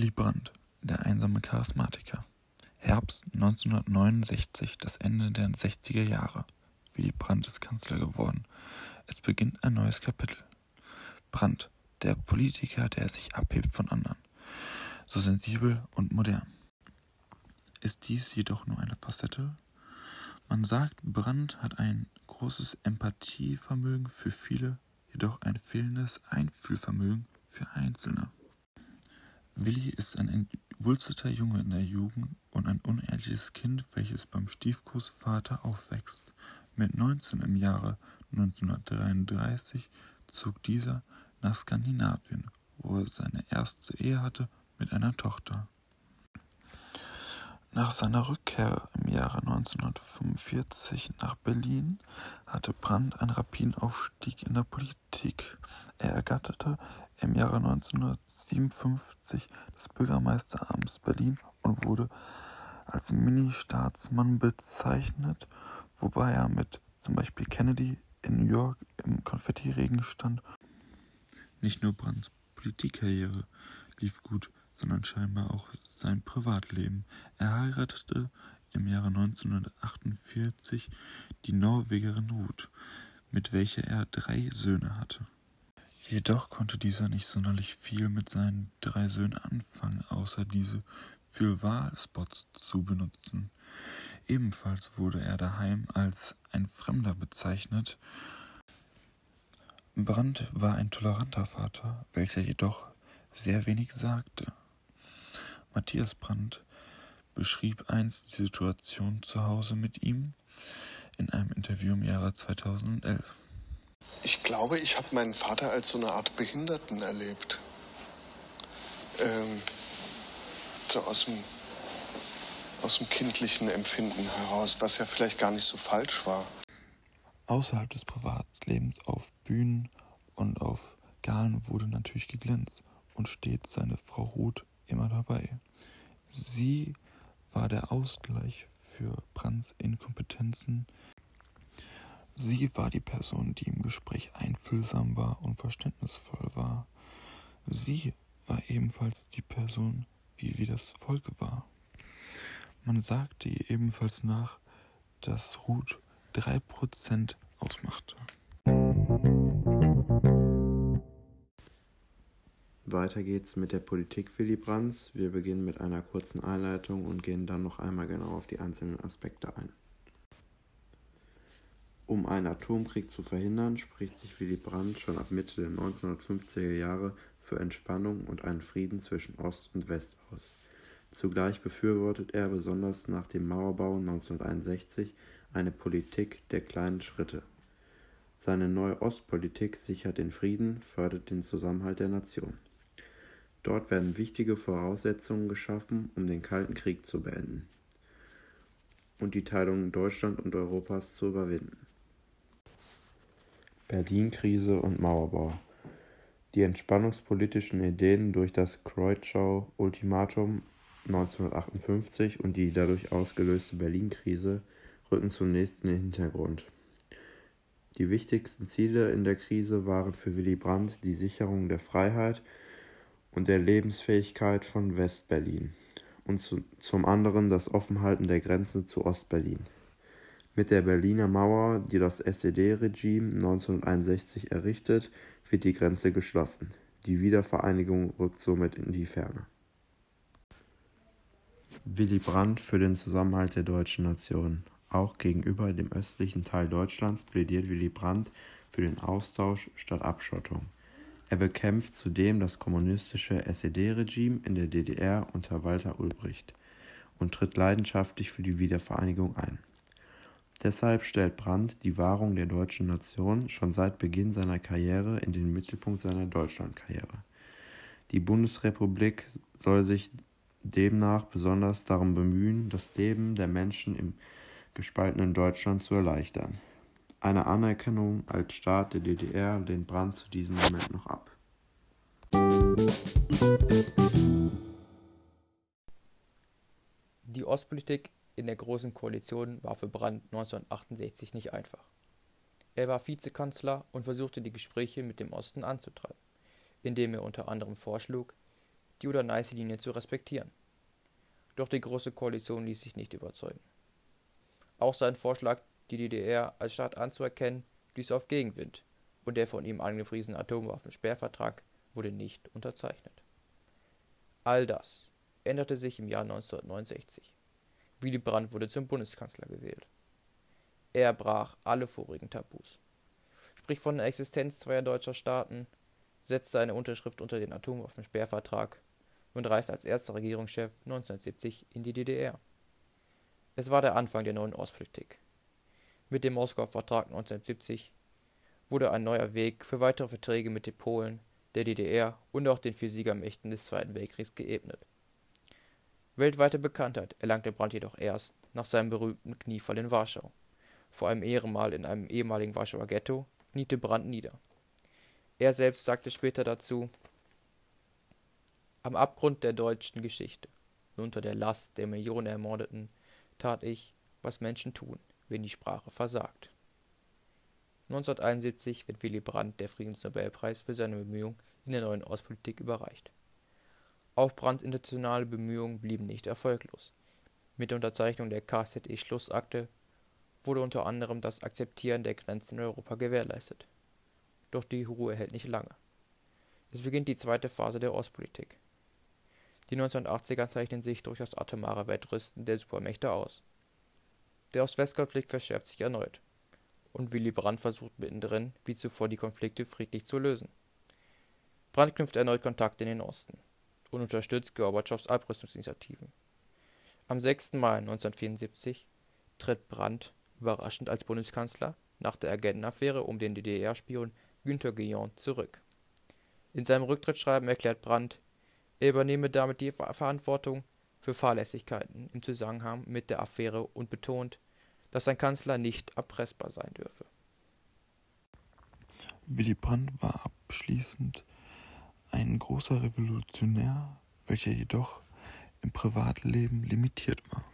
Willy Brandt, der einsame Charismatiker. Herbst 1969, das Ende der 60er Jahre. Willy Brandt ist Kanzler geworden. Es beginnt ein neues Kapitel. Brandt, der Politiker, der sich abhebt von anderen. So sensibel und modern. Ist dies jedoch nur eine Facette? Man sagt, Brandt hat ein großes Empathievermögen für viele, jedoch ein fehlendes Einfühlvermögen für Einzelne. Willi ist ein entwurzelter Junge in der Jugend und ein unehrliches Kind, welches beim Stiefgroßvater aufwächst. Mit 19 im Jahre 1933 zog dieser nach Skandinavien, wo er seine erste Ehe hatte mit einer Tochter. Nach seiner Rückkehr im Jahre 1945 nach Berlin hatte Brandt einen rapiden Aufstieg in der Politik. Er ergatterte im Jahre 1957 das Bürgermeisteramts Berlin und wurde als Mini-Staatsmann bezeichnet, wobei er mit zum Beispiel Kennedy in New York im Konfettiregen stand. Nicht nur Brandts Politikkarriere lief gut, sondern scheinbar auch sein Privatleben. Er heiratete im Jahre 1948 die Norwegerin Ruth, mit welcher er drei Söhne hatte. Jedoch konnte dieser nicht sonderlich viel mit seinen drei Söhnen anfangen, außer diese für Wahlspots zu benutzen. Ebenfalls wurde er daheim als ein Fremder bezeichnet. Brandt war ein toleranter Vater, welcher jedoch sehr wenig sagte. Matthias Brandt beschrieb einst die Situation zu Hause mit ihm in einem Interview im Jahre 2011. Ich glaube, ich habe meinen Vater als so eine Art Behinderten erlebt. Ähm, so aus dem, aus dem kindlichen Empfinden heraus, was ja vielleicht gar nicht so falsch war. Außerhalb des Privatlebens auf Bühnen und auf Galen wurde natürlich geglänzt und stets seine Frau Ruth immer dabei. Sie war der Ausgleich für Brandts Inkompetenzen. Sie war die Person, die im Gespräch einfühlsam war und verständnisvoll war. Sie war ebenfalls die Person, wie, wie das Volk war. Man sagte ihr ebenfalls nach, dass Ruth drei Prozent ausmachte. Weiter geht's mit der Politik Willy Brandts. Wir beginnen mit einer kurzen Einleitung und gehen dann noch einmal genau auf die einzelnen Aspekte ein. Um einen Atomkrieg zu verhindern, spricht sich Willy Brandt schon ab Mitte der 1950er Jahre für Entspannung und einen Frieden zwischen Ost und West aus. Zugleich befürwortet er besonders nach dem Mauerbau 1961 eine Politik der kleinen Schritte. Seine neue Ostpolitik sichert den Frieden, fördert den Zusammenhalt der Nation. Dort werden wichtige Voraussetzungen geschaffen, um den Kalten Krieg zu beenden und die Teilung Deutschland und Europas zu überwinden. Berlin-Krise und Mauerbau Die entspannungspolitischen Ideen durch das Kreutschau-Ultimatum 1958 und die dadurch ausgelöste Berlin-Krise rücken zunächst in den Hintergrund. Die wichtigsten Ziele in der Krise waren für Willy Brandt die Sicherung der Freiheit und der Lebensfähigkeit von West-Berlin und zu, zum anderen das Offenhalten der Grenze zu Ost-Berlin. Mit der Berliner Mauer, die das SED-Regime 1961 errichtet, wird die Grenze geschlossen. Die Wiedervereinigung rückt somit in die Ferne. Willy Brandt für den Zusammenhalt der deutschen Nation. Auch gegenüber dem östlichen Teil Deutschlands plädiert Willy Brandt für den Austausch statt Abschottung. Er bekämpft zudem das kommunistische SED-Regime in der DDR unter Walter Ulbricht und tritt leidenschaftlich für die Wiedervereinigung ein. Deshalb stellt Brandt die Wahrung der deutschen Nation schon seit Beginn seiner Karriere in den Mittelpunkt seiner Deutschlandkarriere. Die Bundesrepublik soll sich demnach besonders darum bemühen, das Leben der Menschen im gespaltenen Deutschland zu erleichtern. Eine Anerkennung als Staat der DDR lehnt Brandt zu diesem Moment noch ab. Die Ostpolitik in der Großen Koalition war für Brandt 1968 nicht einfach. Er war Vizekanzler und versuchte die Gespräche mit dem Osten anzutreiben, indem er unter anderem vorschlug, die Oder-Neiße-Linie zu respektieren. Doch die Große Koalition ließ sich nicht überzeugen. Auch sein Vorschlag, die DDR als Staat anzuerkennen, stieß auf Gegenwind und der von ihm angepriesene Atomwaffensperrvertrag wurde nicht unterzeichnet. All das änderte sich im Jahr 1969. Willy Brandt wurde zum Bundeskanzler gewählt. Er brach alle vorigen Tabus. Sprich von der Existenz zweier deutscher Staaten, setzte eine Unterschrift unter den Atomwaffensperrvertrag und reiste als erster Regierungschef 1970 in die DDR. Es war der Anfang der neuen Ostpolitik. Mit dem Moskauer Vertrag 1970 wurde ein neuer Weg für weitere Verträge mit den Polen, der DDR und auch den vier Siegermächten des Zweiten Weltkriegs geebnet. Weltweite Bekanntheit erlangte Brandt jedoch erst nach seinem berühmten Kniefall in Warschau. Vor einem Ehrenmal in einem ehemaligen Warschauer Ghetto kniete Brandt nieder. Er selbst sagte später dazu: Am Abgrund der deutschen Geschichte und unter der Last der Millionen Ermordeten tat ich, was Menschen tun, wenn die Sprache versagt. 1971 wird Willy Brandt der Friedensnobelpreis für seine Bemühungen in der neuen Ostpolitik überreicht. Auch Brandts internationale Bemühungen blieben nicht erfolglos. Mit der Unterzeichnung der KZE-Schlussakte wurde unter anderem das Akzeptieren der Grenzen in Europa gewährleistet. Doch die Ruhe hält nicht lange. Es beginnt die zweite Phase der Ostpolitik. Die 1980er zeichnen sich durch das atomare Wettrüsten der Supermächte aus. Der Ost-West-Konflikt verschärft sich erneut und Willy Brandt versucht mittendrin, wie zuvor, die Konflikte friedlich zu lösen. Brandt knüpft erneut Kontakt in den Osten und unterstützt Gorbatschows Abrüstungsinitiativen. Am 6. Mai 1974 tritt Brandt überraschend als Bundeskanzler nach der Agentenaffäre um den DDR-Spion Günter Guillaume zurück. In seinem Rücktrittsschreiben erklärt Brandt, er übernehme damit die Verantwortung für Fahrlässigkeiten im Zusammenhang mit der Affäre und betont, dass ein Kanzler nicht erpressbar sein dürfe. Willy Brandt war abschließend ein großer Revolutionär, welcher jedoch im Privatleben limitiert war.